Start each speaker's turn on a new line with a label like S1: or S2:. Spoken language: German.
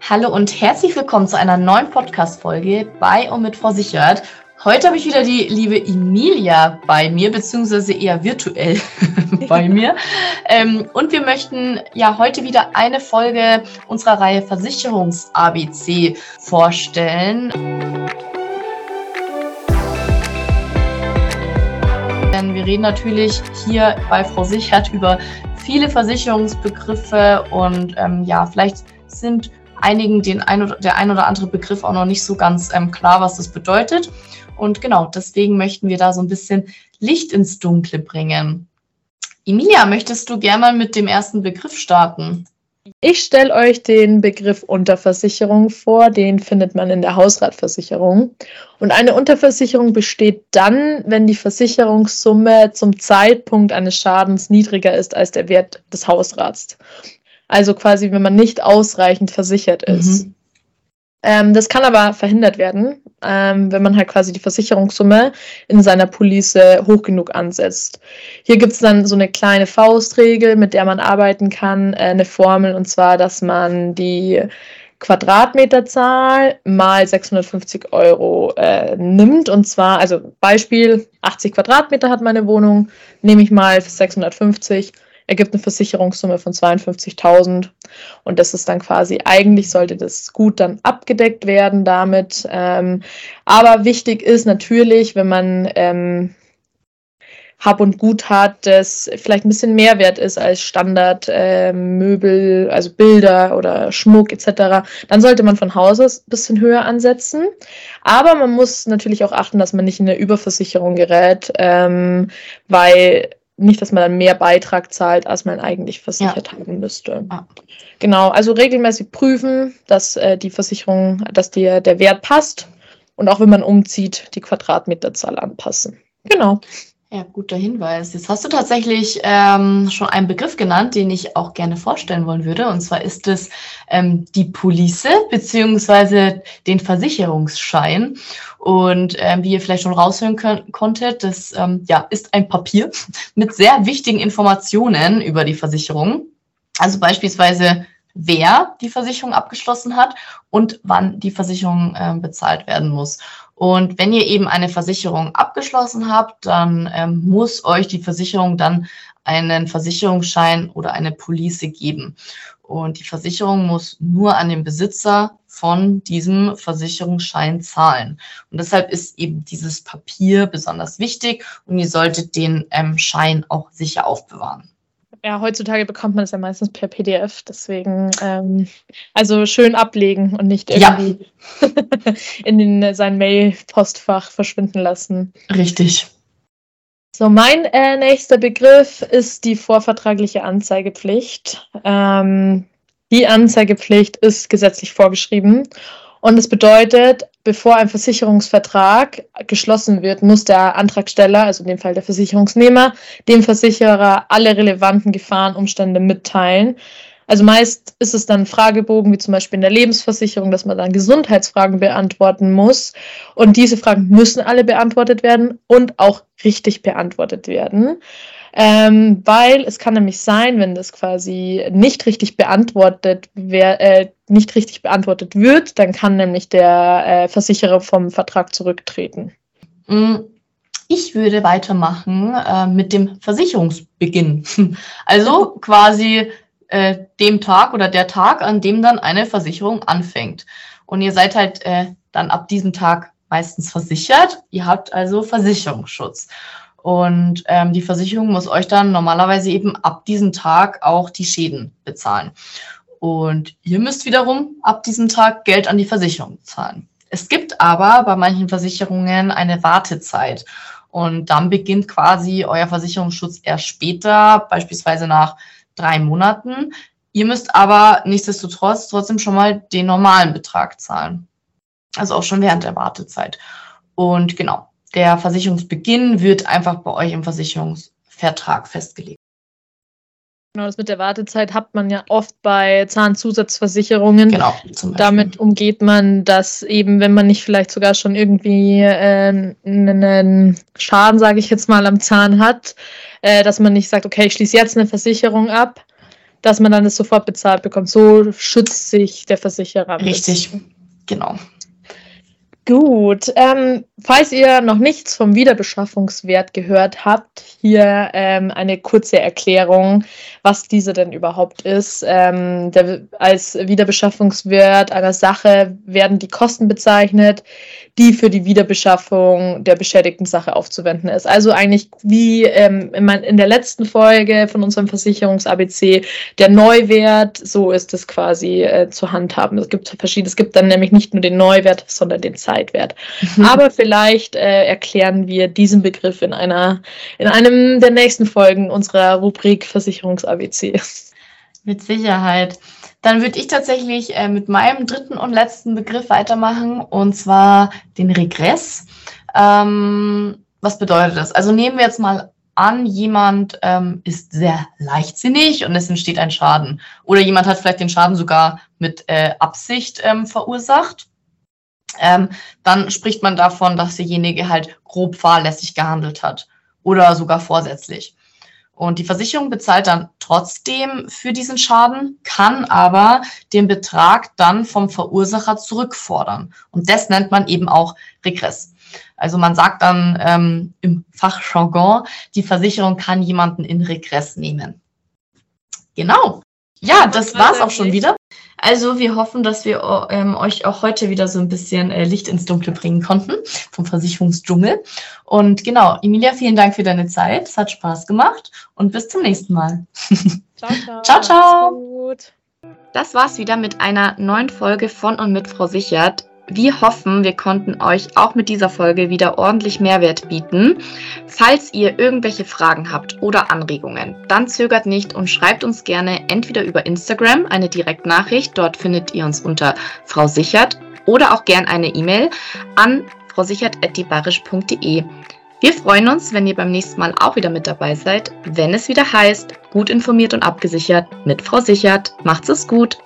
S1: Hallo und herzlich willkommen zu einer neuen Podcast-Folge bei und mit Versichert. Heute habe ich wieder die liebe Emilia bei mir, beziehungsweise eher virtuell bei mir. Ähm, und wir möchten ja heute wieder eine Folge unserer Reihe Versicherungs-ABC vorstellen. Denn wir reden natürlich hier bei Frau Sichert über viele Versicherungsbegriffe und ähm, ja, vielleicht sind einigen den ein der ein oder andere Begriff auch noch nicht so ganz ähm, klar, was das bedeutet. Und genau, deswegen möchten wir da so ein bisschen Licht ins Dunkle bringen. Emilia, möchtest du gerne mal mit dem ersten Begriff starten?
S2: Ich stelle euch den Begriff Unterversicherung vor, den findet man in der Hausratversicherung. Und eine Unterversicherung besteht dann, wenn die Versicherungssumme zum Zeitpunkt eines Schadens niedriger ist als der Wert des Hausrats. Also quasi, wenn man nicht ausreichend versichert ist. Mhm. Ähm, das kann aber verhindert werden, ähm, wenn man halt quasi die Versicherungssumme in seiner Police hoch genug ansetzt. Hier gibt es dann so eine kleine Faustregel, mit der man arbeiten kann, äh, eine Formel, und zwar, dass man die Quadratmeterzahl mal 650 Euro äh, nimmt. Und zwar, also Beispiel, 80 Quadratmeter hat meine Wohnung, nehme ich mal 650 ergibt eine Versicherungssumme von 52.000 und das ist dann quasi, eigentlich sollte das gut dann abgedeckt werden damit. Ähm, aber wichtig ist natürlich, wenn man ähm, hab und Gut hat, das vielleicht ein bisschen mehr wert ist als Standardmöbel, äh, also Bilder oder Schmuck etc., dann sollte man von Haus aus ein bisschen höher ansetzen. Aber man muss natürlich auch achten, dass man nicht in eine Überversicherung gerät, ähm, weil nicht, dass man dann mehr Beitrag zahlt, als man eigentlich versichert ja. haben müsste. Ja. Genau, also regelmäßig prüfen, dass äh, die Versicherung, dass dir der Wert passt und auch wenn man umzieht, die Quadratmeterzahl anpassen. Genau.
S1: Ja, guter Hinweis. Jetzt hast du tatsächlich ähm, schon einen Begriff genannt, den ich auch gerne vorstellen wollen würde. Und zwar ist es ähm, die Police beziehungsweise den Versicherungsschein. Und ähm, wie ihr vielleicht schon raushören könnt, konntet, das ähm, ja, ist ein Papier mit sehr wichtigen Informationen über die Versicherung. Also beispielsweise wer die Versicherung abgeschlossen hat und wann die Versicherung äh, bezahlt werden muss. Und wenn ihr eben eine Versicherung abgeschlossen habt, dann ähm, muss euch die Versicherung dann einen Versicherungsschein oder eine Police geben. Und die Versicherung muss nur an den Besitzer von diesem Versicherungsschein zahlen. Und deshalb ist eben dieses Papier besonders wichtig und ihr solltet den ähm, Schein auch sicher aufbewahren
S2: ja, heutzutage bekommt man es ja meistens per PDF, deswegen ähm, also schön ablegen und nicht irgendwie ja. in den, sein Mail-Postfach verschwinden lassen.
S1: Richtig.
S2: So, mein äh, nächster Begriff ist die vorvertragliche Anzeigepflicht. Ähm, die Anzeigepflicht ist gesetzlich vorgeschrieben und es bedeutet, bevor ein Versicherungsvertrag geschlossen wird, muss der Antragsteller, also in dem Fall der Versicherungsnehmer, dem Versicherer alle relevanten Gefahrenumstände mitteilen. Also meist ist es dann Fragebogen, wie zum Beispiel in der Lebensversicherung, dass man dann Gesundheitsfragen beantworten muss. Und diese Fragen müssen alle beantwortet werden und auch richtig beantwortet werden. Ähm, weil es kann nämlich sein, wenn das quasi nicht richtig beantwortet, wer, äh, nicht richtig beantwortet wird, dann kann nämlich der äh, Versicherer vom Vertrag zurücktreten.
S1: Mm, ich würde weitermachen äh, mit dem Versicherungsbeginn. Also quasi äh, dem Tag oder der Tag, an dem dann eine Versicherung anfängt. Und ihr seid halt äh, dann ab diesem Tag meistens versichert. Ihr habt also Versicherungsschutz. Und ähm, die Versicherung muss euch dann normalerweise eben ab diesem Tag auch die Schäden bezahlen. Und ihr müsst wiederum ab diesem Tag Geld an die Versicherung zahlen. Es gibt aber bei manchen Versicherungen eine Wartezeit. Und dann beginnt quasi euer Versicherungsschutz erst später, beispielsweise nach drei Monaten. Ihr müsst aber nichtsdestotrotz trotzdem schon mal den normalen Betrag zahlen. Also auch schon während der Wartezeit. Und genau, der Versicherungsbeginn wird einfach bei euch im Versicherungsvertrag festgelegt.
S2: Genau, das mit der Wartezeit hat man ja oft bei Zahnzusatzversicherungen. Genau. Damit umgeht man das eben, wenn man nicht vielleicht sogar schon irgendwie äh, einen Schaden, sage ich jetzt mal, am Zahn hat, äh, dass man nicht sagt, okay, ich schließe jetzt eine Versicherung ab, dass man dann es sofort bezahlt bekommt. So schützt sich der Versicherer.
S1: Richtig, genau.
S2: Gut, ähm, falls ihr noch nichts vom Wiederbeschaffungswert gehört habt, hier ähm, eine kurze Erklärung, was dieser denn überhaupt ist. Ähm, der, als Wiederbeschaffungswert einer Sache werden die Kosten bezeichnet, die für die Wiederbeschaffung der beschädigten Sache aufzuwenden ist. Also eigentlich wie ähm, in, der letzten Folge von unserem Versicherungs-ABC der Neuwert, so ist es quasi äh, zu handhaben. Es gibt verschiedene, es gibt dann nämlich nicht nur den Neuwert, sondern den Zeit. Zeitwert. Mhm. Aber vielleicht äh, erklären wir diesen Begriff in einer, in einem der nächsten Folgen unserer Rubrik Versicherungs-ABC.
S1: Mit Sicherheit. Dann würde ich tatsächlich äh, mit meinem dritten und letzten Begriff weitermachen, und zwar den Regress. Ähm, was bedeutet das? Also nehmen wir jetzt mal an, jemand ähm, ist sehr leichtsinnig und es entsteht ein Schaden. Oder jemand hat vielleicht den Schaden sogar mit äh, Absicht ähm, verursacht ähm, dann spricht man davon, dass derjenige halt grob fahrlässig gehandelt hat oder sogar vorsätzlich. Und die Versicherung bezahlt dann trotzdem für diesen Schaden, kann aber den Betrag dann vom Verursacher zurückfordern. Und das nennt man eben auch Regress. Also man sagt dann ähm, im Fachjargon, die Versicherung kann jemanden in Regress nehmen. Genau. Ja, das war's auch schon wieder. Also wir hoffen, dass wir ähm, euch auch heute wieder so ein bisschen äh, Licht ins Dunkle bringen konnten vom Versicherungsdschungel. Und genau, Emilia, vielen Dank für deine Zeit. Es hat Spaß gemacht und bis zum nächsten Mal. Ciao, ciao. ciao, ciao. Das war's wieder mit einer neuen Folge von und mit Frau Sichert. Wir hoffen, wir konnten euch auch mit dieser Folge wieder ordentlich Mehrwert bieten. Falls ihr irgendwelche Fragen habt oder Anregungen, dann zögert nicht und schreibt uns gerne entweder über Instagram eine Direktnachricht, dort findet ihr uns unter Frau Sichert, oder auch gern eine E-Mail an frausichert.debarisch.de. Wir freuen uns, wenn ihr beim nächsten Mal auch wieder mit dabei seid, wenn es wieder heißt, gut informiert und abgesichert mit Frau Sichert. Macht's es gut!